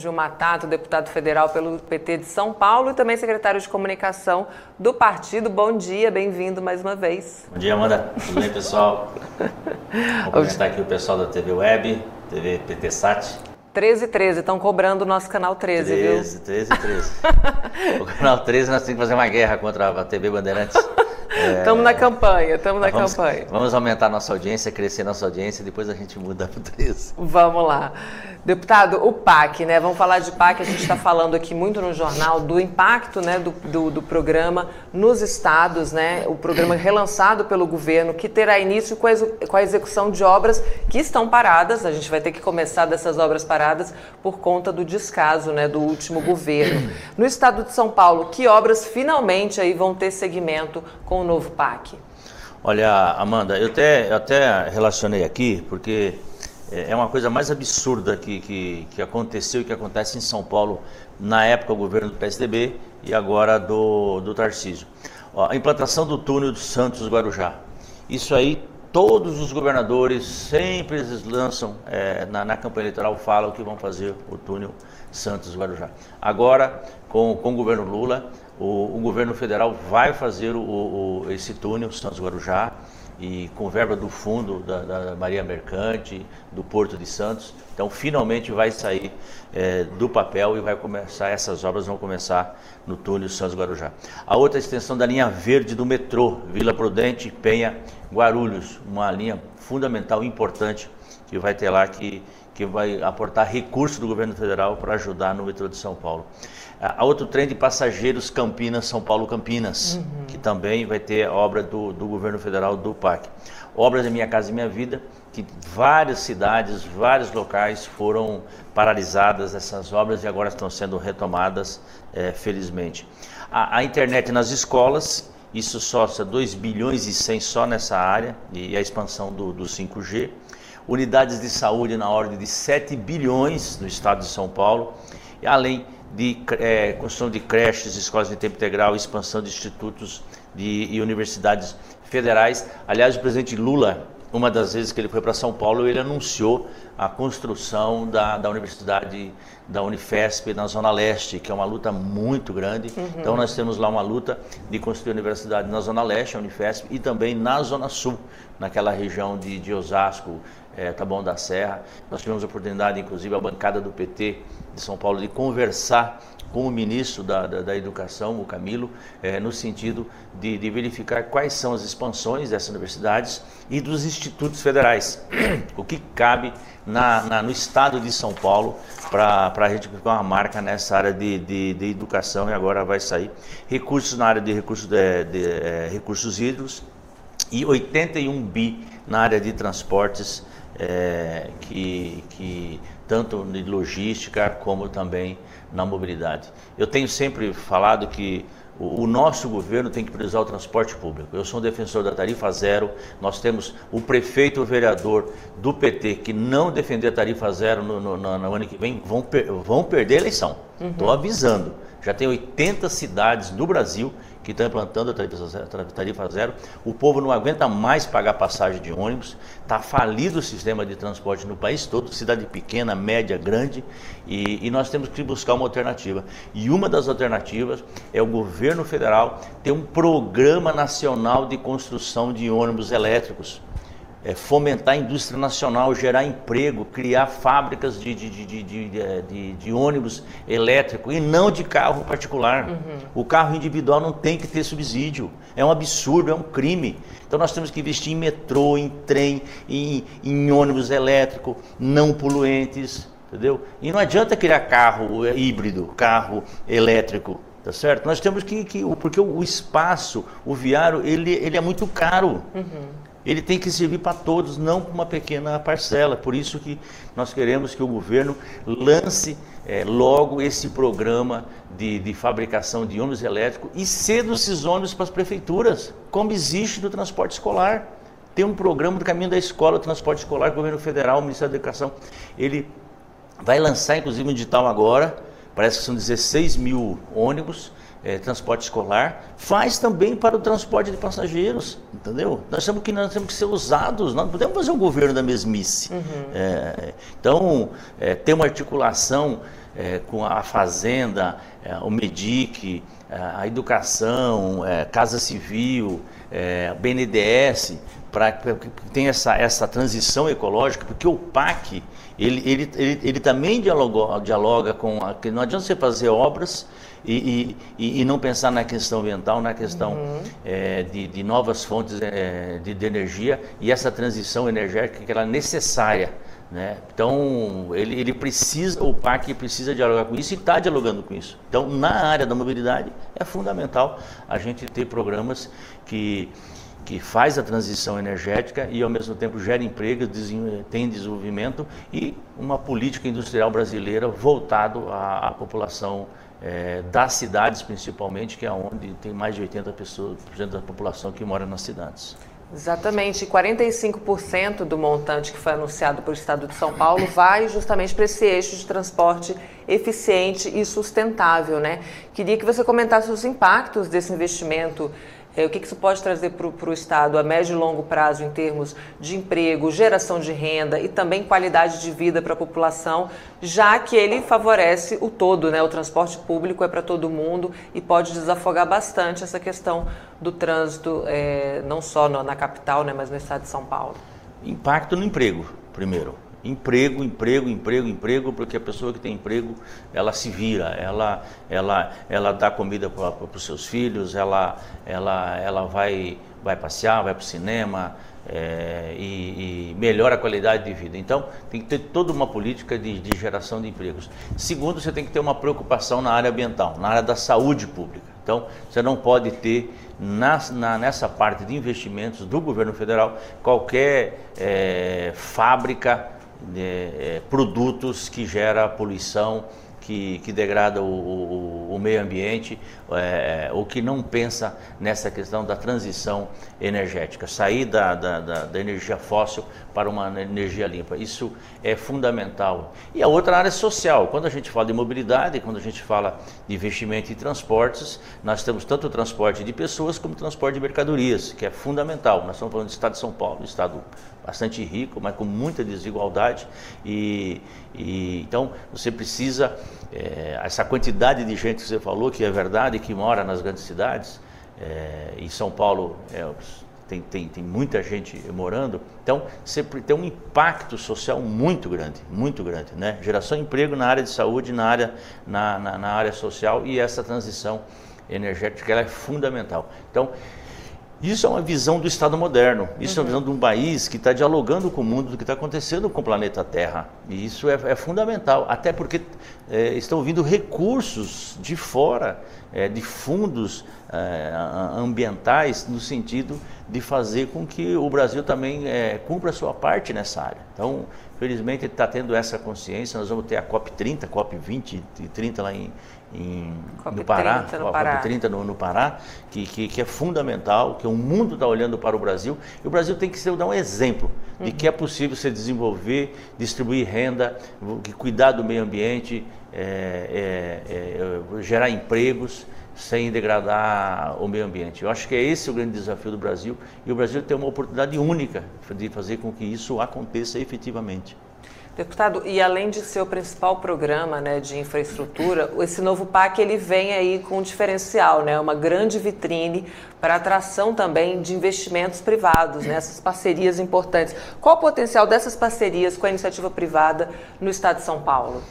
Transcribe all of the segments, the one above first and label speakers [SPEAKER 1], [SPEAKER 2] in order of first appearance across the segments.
[SPEAKER 1] Sérgio Matato, deputado federal pelo PT de São Paulo e também secretário de comunicação do partido. Bom dia, bem-vindo mais uma vez.
[SPEAKER 2] Bom dia, Amanda. Tudo bem, pessoal? Vou comentar aqui o pessoal da TV Web, TV PT Sat.
[SPEAKER 1] 13 e 13, estão cobrando o nosso canal 13, 13
[SPEAKER 2] viu? 13 e 13. o canal 13 nós temos que fazer uma guerra contra a TV Bandeirantes.
[SPEAKER 1] Estamos é... na campanha, estamos na
[SPEAKER 2] vamos,
[SPEAKER 1] campanha.
[SPEAKER 2] Vamos aumentar nossa audiência, crescer nossa audiência, depois a gente muda para 13.
[SPEAKER 1] Vamos lá. Deputado, o PAC, né? Vamos falar de PAC, a gente está falando aqui muito no jornal do impacto né, do, do, do, programa nos estados, né? O programa relançado pelo governo, que terá início com a, com a execução de obras que estão paradas. A gente vai ter que começar dessas obras paradas por conta do descaso né, do último governo. No estado de São Paulo, que obras finalmente aí vão ter segmento com o novo PAC?
[SPEAKER 2] Olha, Amanda, eu até, eu até relacionei aqui, porque é, é uma coisa mais absurda que, que, que aconteceu e que acontece em São Paulo na época do governo do PSDB e agora do, do Tarcísio. Ó, a implantação do túnel do Santos Guarujá. Isso aí, todos os governadores sempre eles lançam, é, na, na, campanha eleitoral, falam que vão fazer o túnel Santos Guarujá. Agora, com, com o governo Lula, o, o governo federal vai fazer o, o, esse túnel Santos Guarujá e com verba do fundo da, da, Maria Mercante, do Porto de Santos. Então, finalmente vai sair é, do papel e vai começar, essas obras vão começar no túnel Santos Guarujá. A outra extensão da linha verde do metrô, Vila Prudente, Penha, Guarulhos, uma linha fundamental, importante, que vai ter lá que, que vai aportar recursos do governo federal para ajudar no metrô de São Paulo. A outro trem de passageiros Campinas, São Paulo Campinas, uhum. que também vai ter obra do, do governo federal do PAC. Obras da Minha Casa e Minha Vida, que várias cidades, vários locais foram paralisadas essas obras e agora estão sendo retomadas, é, felizmente. A, a, internet nas escolas, isso sócia 2 bilhões e 100 só nessa área e a expansão do, do 5G. Unidades de saúde na ordem de 7 bilhões no estado de São Paulo, e além de é, construção de creches, escolas de tempo integral, expansão de institutos de, e universidades federais. Aliás, o presidente Lula, uma das vezes que ele foi para São Paulo, ele anunciou a construção da, da Universidade da Unifesp na Zona Leste, que é uma luta muito grande. Uhum. Então, nós temos lá uma luta de construir a universidade na Zona Leste, a Unifesp, e também na Zona Sul, naquela região de, de Osasco, é, Taboão da Serra. Nós tivemos a oportunidade, inclusive, a bancada do PT de São Paulo, de conversar com o ministro da, da, da Educação, o Camilo, é, no sentido de, de, verificar quais são as expansões dessas universidades e dos institutos federais, o que cabe na, na, no estado de São Paulo para a gente colocar uma marca nessa área de, de, de, educação e agora vai sair recursos na área de recursos, de, de é, recursos hídricos e 81 bi na área de transportes é, que, que tanto de logística como também na mobilidade. Eu tenho sempre falado que o, nosso governo tem que priorizar o transporte público. Eu sou um defensor da tarifa zero. Nós temos o prefeito o vereador do PT que não defender a tarifa zero no, no, no ano que vem vão, per, vão perder a eleição. Estou uhum. avisando. Já tem 80 cidades no Brasil que estão implantando a tarifa zero, tarifa zero. O povo não aguenta mais pagar passagem de ônibus. Está falido o sistema de transporte no país todo, cidade pequena, média, grande. E, e, nós temos que buscar uma alternativa. E uma das alternativas é o governo federal ter um programa nacional de construção de ônibus elétricos é, fomentar a indústria nacional, gerar emprego, criar fábricas de, de, de, de, de ônibus elétrico e não de carro particular. Uhum. O carro individual não tem que ter subsídio. É um absurdo, é um crime. Então nós temos que investir em metrô, em trem, em, em ônibus elétrico, não poluentes, entendeu? E não adianta criar carro híbrido, carro elétrico, tá certo? Nós temos que, que porque o espaço, o viário, ele, ele é muito caro. Uhum ele tem que servir para todos, não para uma pequena parcela. Por isso que nós queremos que o governo lance é, logo esse programa de, de, fabricação de ônibus elétricos e ceda esses ônibus para as prefeituras, como existe no transporte escolar. Tem um programa do caminho da escola, o transporte escolar, o governo federal, o Ministério da Educação, ele vai lançar inclusive um edital agora, parece que são 16 mil ônibus, é, transporte escolar, faz também para o transporte de passageiros, entendeu? Nós temos que, nós temos que ser usados, nós não podemos fazer um governo da mesmice. Uhum. É, então, é, ter uma articulação é, com a Fazenda, é, o MEDIC, é, a Educação, é, Casa Civil, é, BNDES, para que tenha essa, essa transição ecológica, porque o PAC, ele, ele, ele, ele também dialoga, dialoga com... A, não adianta você fazer obras e, e, e, não pensar na questão ambiental, na questão uhum. é, de, de, novas fontes é, de, de, energia e essa transição energética que ela é necessária. Né? Então, ele, ele precisa, o PAC precisa dialogar com isso e está dialogando com isso. Então, na área da mobilidade, é fundamental a gente ter programas que que faz a transição energética e ao mesmo tempo gera emprego, tem desenvolvimento e uma política industrial brasileira voltado à, à população é, das cidades principalmente, que é onde tem mais de 80% da população que mora nas cidades.
[SPEAKER 1] Exatamente, 45% do montante que foi anunciado pelo Estado de São Paulo vai justamente para esse eixo de transporte eficiente e sustentável, né? Queria que você comentasse os impactos desse investimento é, o que, que isso pode trazer para o Estado a médio e longo prazo em termos de emprego, geração de renda e também qualidade de vida para a população, já que ele favorece o todo, né? O transporte público é para todo mundo e pode desafogar bastante essa questão do trânsito, é, não só no, na capital, né, mas no estado de São Paulo.
[SPEAKER 2] Impacto no emprego, primeiro emprego, emprego, emprego, emprego, porque a pessoa que tem emprego, ela se vira, ela, ela, ela dá comida para os seus filhos, ela, ela, ela vai, vai passear, vai para o cinema é, e, e, melhora a qualidade de vida. Então, tem que ter toda uma política de, de geração de empregos. Segundo, você tem que ter uma preocupação na área ambiental, na área da saúde pública. Então, você não pode ter na, na, nessa parte de investimentos do governo federal qualquer é, fábrica é, produtos que gera poluição, que, que degrada o, o, o meio ambiente, é, ou que não pensa nessa questão da transição energética, sair da, da, da, da, energia fóssil para uma energia limpa. Isso é fundamental. E a outra área social, quando a gente fala de mobilidade, quando a gente fala de investimento em transportes, nós temos tanto o transporte de pessoas como o transporte de mercadorias, que é fundamental. Nós estamos falando do estado de São Paulo, um estado bastante rico, mas com muita desigualdade. E, e então você precisa, é, essa quantidade de gente que você falou, que é verdade, que mora nas grandes cidades, é, São Paulo é, tem, tem, tem muita gente morando, então sempre tem um impacto social muito grande, muito grande, né? Geração de emprego na área de saúde, na área, na, na, na área social e essa transição energética ela é fundamental. Então, isso é uma visão do Estado moderno. Isso uhum. é uma uhum. visão de um país que está dialogando com o mundo do que está acontecendo com o planeta Terra. E isso é, é fundamental, até porque é, estão vindo recursos de fora, é, de fundos é, ambientais, no sentido de fazer com que o Brasil também é, cumpra a sua parte nessa área. Então, felizmente, ele está tendo essa consciência. Nós vamos ter a COP30, COP20 e 30 lá em, em, no Pará, 30 no Pará, 30 no, no Pará que, que, que, é fundamental, que o mundo está olhando para o Brasil, e o Brasil tem que ser, dar um exemplo uhum. de que é possível se desenvolver, distribuir renda, cuidar do meio ambiente, é, é, é, gerar empregos sem degradar o meio ambiente. Eu acho que é esse o grande desafio do Brasil, e o Brasil tem uma oportunidade única de fazer com que isso aconteça efetivamente.
[SPEAKER 1] Deputado, e além de ser o principal programa né, de infraestrutura, esse novo PAC ele vem aí com um diferencial, né, uma grande vitrine para atração também de investimentos privados, né, essas parcerias importantes. Qual o potencial dessas parcerias com a iniciativa privada no Estado de São Paulo?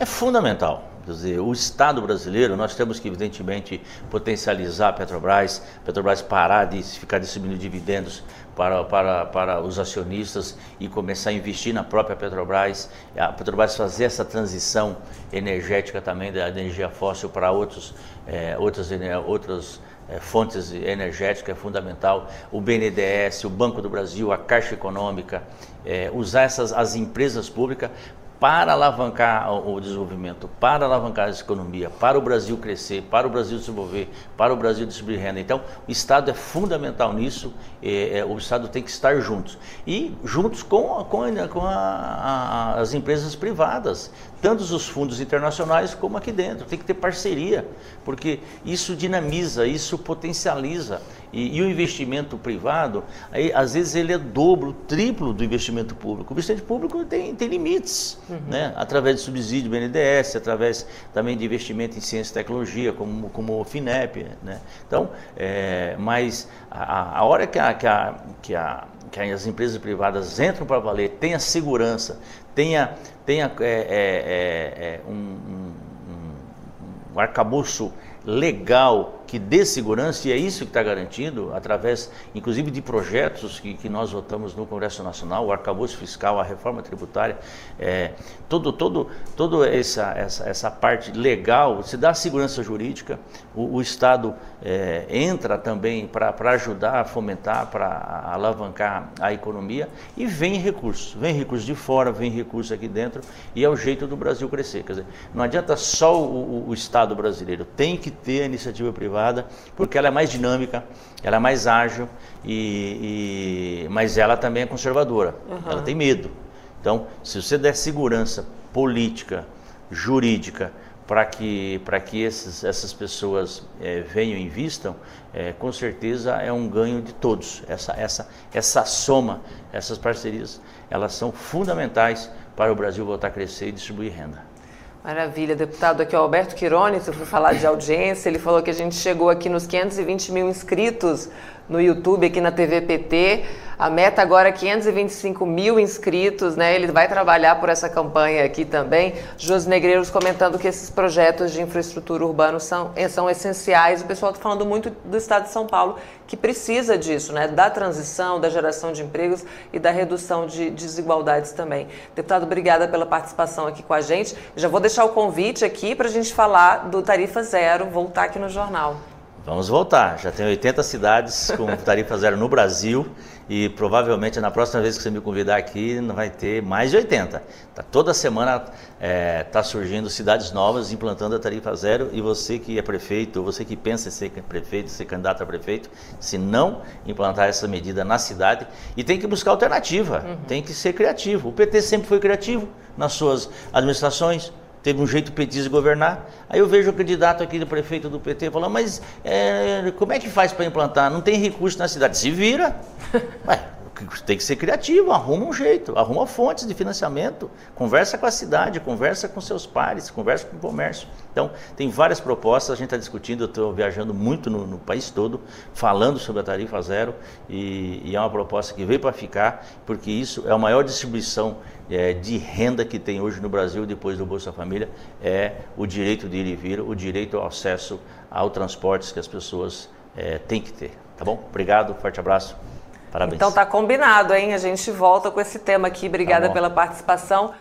[SPEAKER 2] É fundamental. Quer dizer, o Estado brasileiro, nós temos que, evidentemente, potencializar a Petrobras, a Petrobras parar de ficar distribuindo dividendos para, para, para os acionistas e começar a investir na própria Petrobras, a Petrobras fazer essa transição energética também da energia fóssil para outros, é, outras, outras é, fontes energéticas é fundamental, o BNDES, o Banco do Brasil, a Caixa Econômica, é, usar essas, as empresas públicas para alavancar o desenvolvimento, para alavancar a economia, para o Brasil crescer, para o Brasil desenvolver, para o Brasil distribuir renda. Então, o Estado é fundamental nisso, é, é, o Estado tem que estar juntos. E juntos com, com, com a, a, as empresas privadas. tanto os fundos internacionais como aqui dentro. Tem que ter parceria, porque isso dinamiza, isso potencializa. E, e, o investimento privado, aí, às vezes ele é dobro, triplo do investimento público. O investimento público tem, tem limites, uhum. né? através de subsídio BNDES, através também de investimento em ciência e tecnologia, como, como o FINEP. Né? Então, é, mas a, a hora que, a, que, a, que, a, que as empresas privadas entram para valer, tenha segurança, tenha, tenha é, é, é, é um, um, um arcabouço legal que dê segurança, e é isso que está garantido, através, inclusive, de projetos que, que nós votamos no Congresso Nacional, o arcabouço fiscal, a reforma tributária, é, todo, todo, toda essa, essa, essa parte legal, se dá segurança jurídica, o, o Estado é, entra também para ajudar a fomentar, para alavancar a economia, e vem recursos, vem recursos de fora, vem recursos aqui dentro, e é o jeito do Brasil crescer. Quer dizer, não adianta só o, o Estado brasileiro, tem que ter a iniciativa privada porque ela é mais dinâmica, ela é mais ágil, e, e mas ela também é conservadora, uhum. ela tem medo. Então, se você der segurança política, jurídica, para que, para que esses, essas pessoas é, venham e invistam, é, com certeza é um ganho de todos. Essa, essa, essa soma, essas parcerias, elas são fundamentais para o Brasil voltar a crescer e distribuir renda.
[SPEAKER 1] Maravilha, deputado. Aqui é o Alberto Quirone, se for falar de audiência, ele falou que a gente chegou aqui nos 520 mil inscritos no YouTube, aqui na TV PT. A meta agora é 525 mil inscritos, né? Ele vai trabalhar por essa campanha aqui também. Josi Negreiros comentando que esses projetos de infraestrutura urbana são, são essenciais. O pessoal está falando muito do estado de São Paulo, que precisa disso, né? Da transição, da geração de empregos e da redução de desigualdades também. Deputado, obrigada pela participação aqui com a gente. Já vou deixar o convite aqui para a gente falar do Tarifa Zero, voltar aqui no jornal.
[SPEAKER 2] Vamos voltar. Já tem 80 cidades com tarifa zero no Brasil e provavelmente na próxima vez que você me convidar aqui vai ter mais de 80. Tá, toda semana está é, tá surgindo cidades novas implantando a tarifa zero e você que é prefeito, você que pensa em ser prefeito, ser candidato a prefeito, se não implantar essa medida na cidade e tem que buscar alternativa, uhum. tem que ser criativo. O PT sempre foi criativo nas suas administrações teve um jeito petista de governar. Aí eu vejo o candidato aqui do prefeito do PT falando, mas é, como é que faz para implantar? Não tem recurso na cidade. Se vira. Ué, tem que ser criativo, arruma um jeito, arruma fontes de financiamento, conversa com a cidade, conversa com seus pares, conversa com o comércio. Então, tem várias propostas, a gente está discutindo, eu estou viajando muito no, no, país todo, falando sobre a tarifa zero, e, e é uma proposta que veio para ficar, porque isso é a maior distribuição é, de renda que tem hoje no Brasil, depois do Bolsa Família, é o direito de ir e vir, o direito ao acesso ao transporte que as pessoas é, têm que ter. Tá bom? Obrigado, forte abraço. Parabéns.
[SPEAKER 1] Então tá combinado, hein? A gente volta com esse tema aqui. Obrigada tá pela participação.